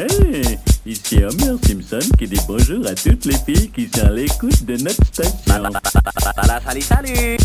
Hey, ici Homer Simpson qui dit bonjour à toutes les filles qui sont à l'écoute de notre station. Salut, salut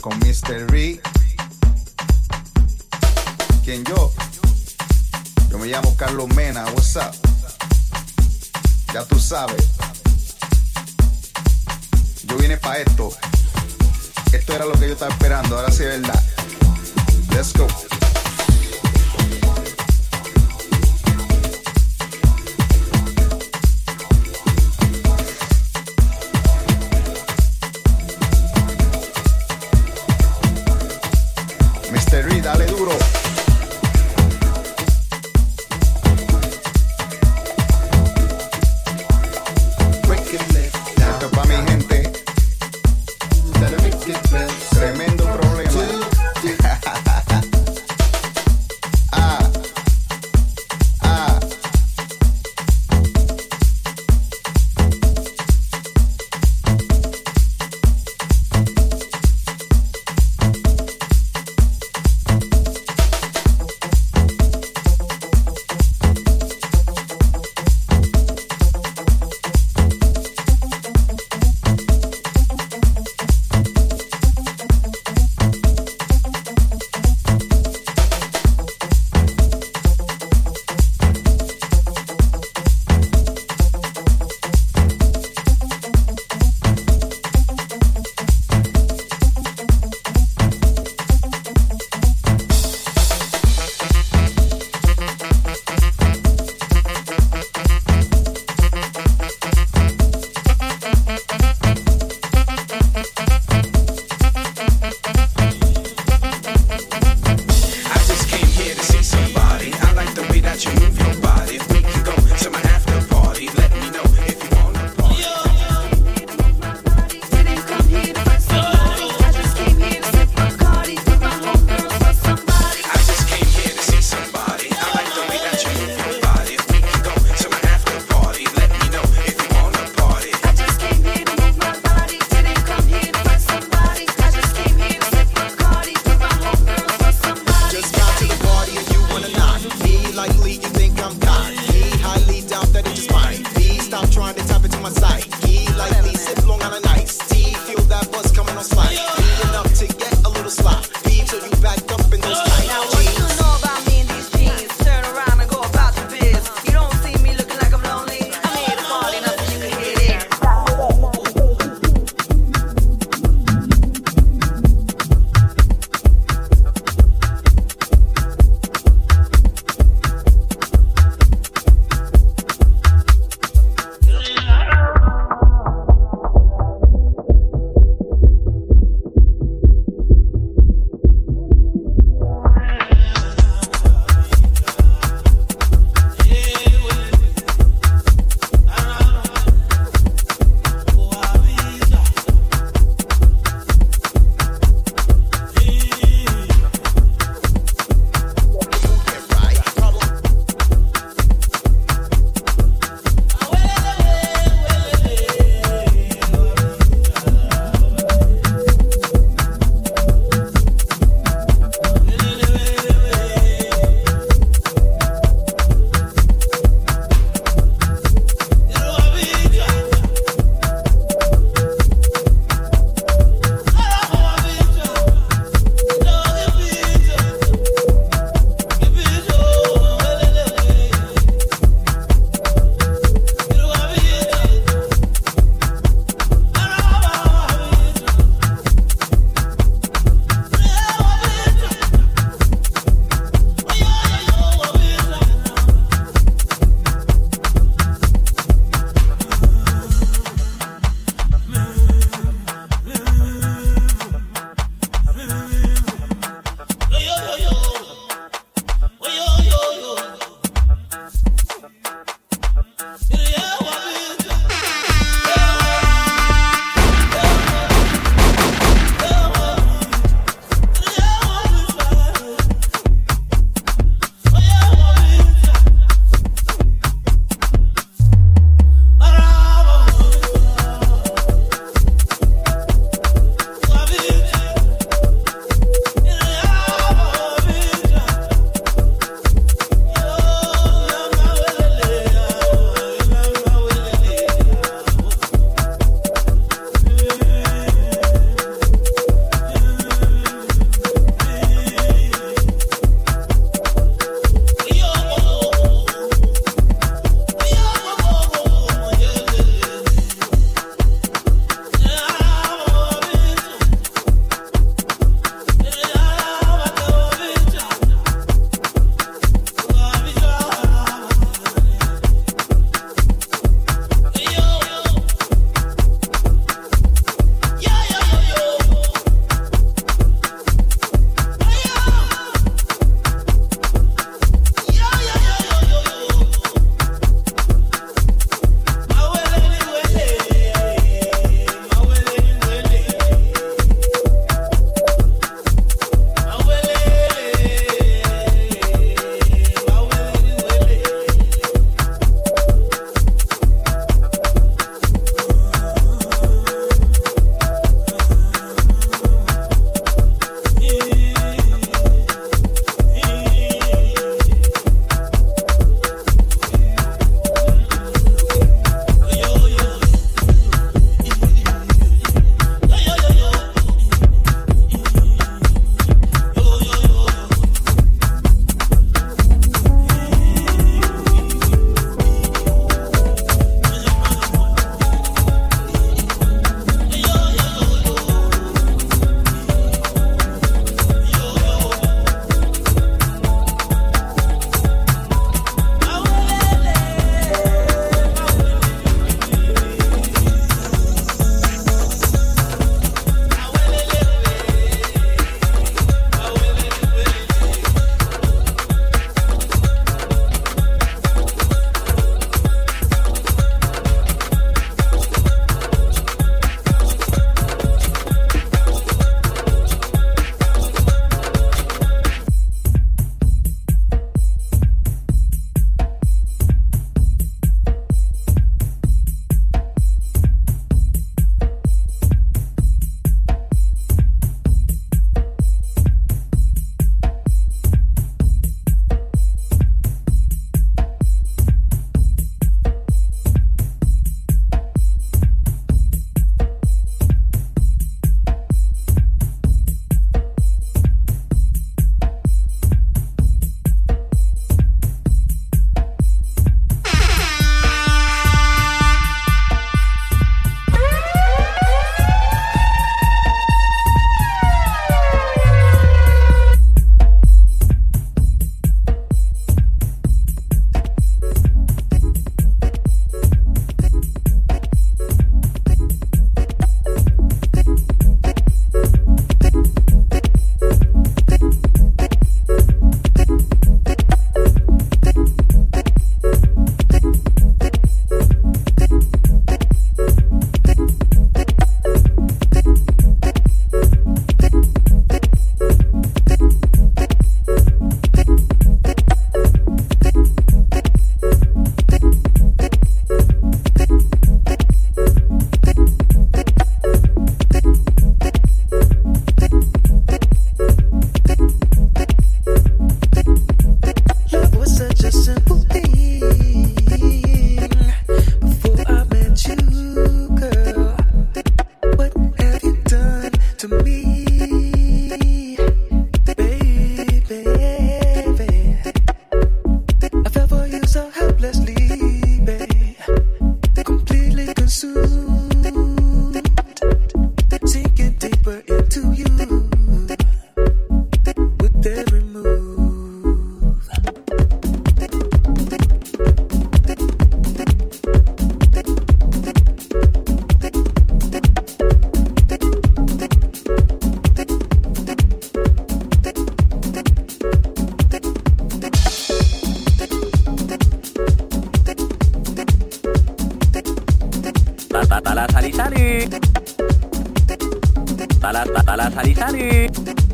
Con Mr. Reed. ¿Quién yo? Yo me llamo Carlos Mena, what's up? Ya tú sabes. Yo vine para esto. Esto era lo que yo estaba esperando, ahora sí es verdad. Let's go. Tala tala tala tala tala Salut, salut.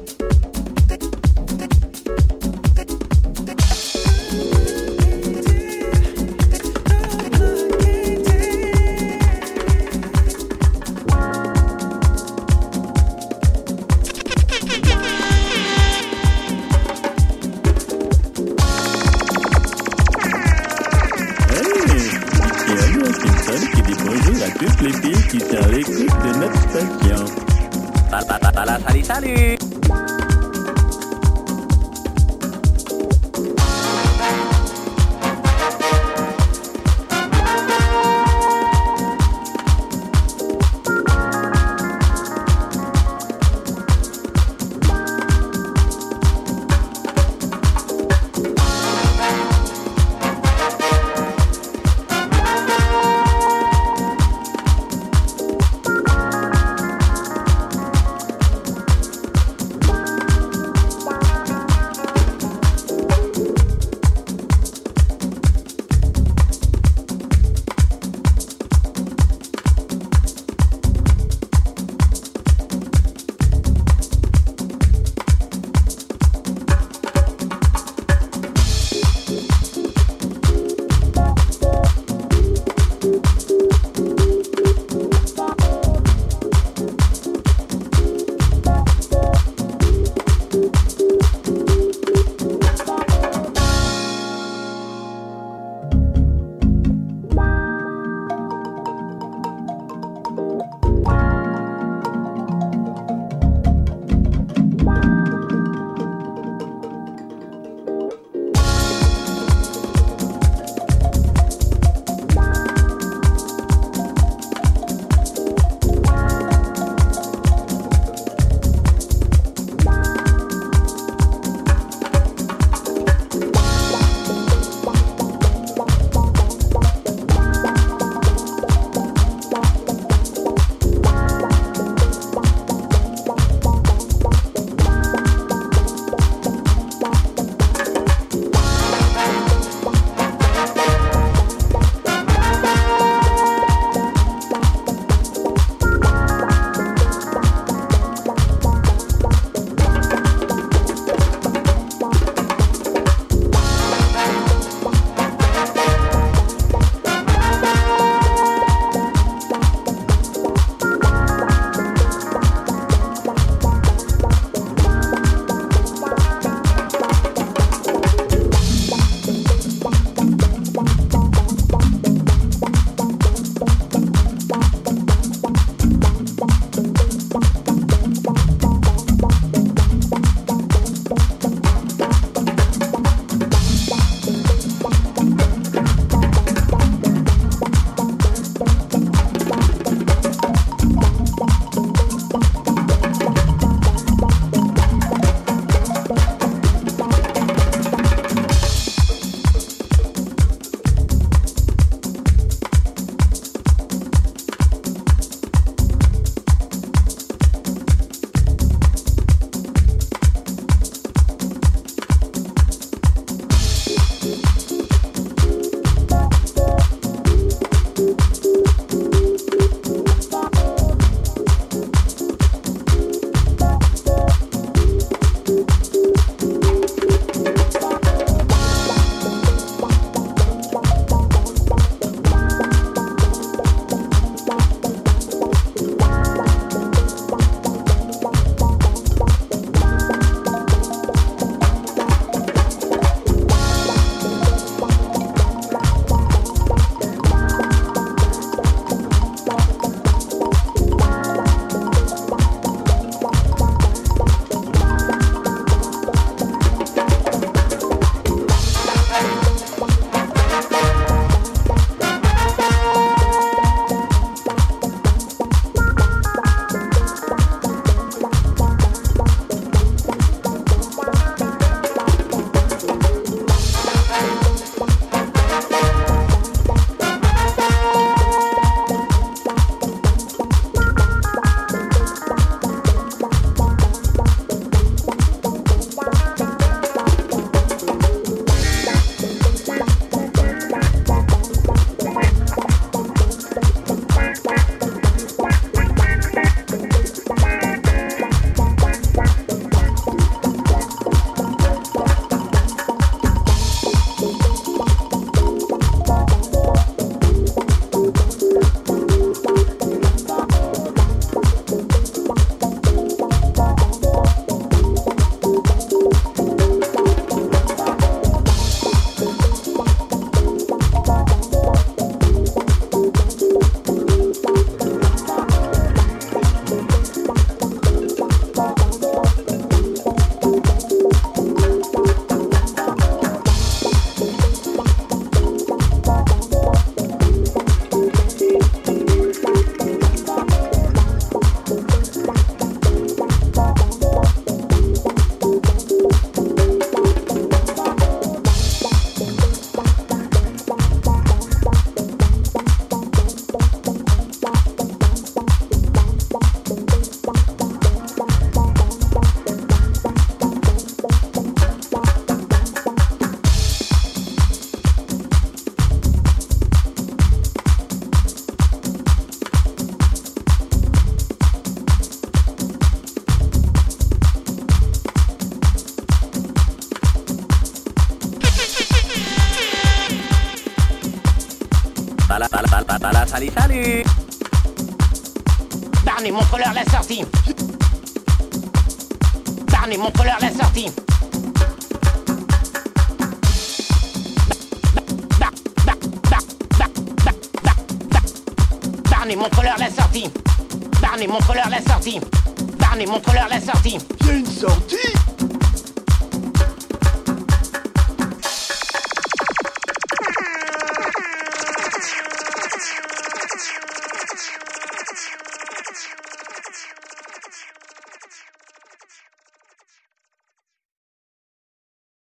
Sortie.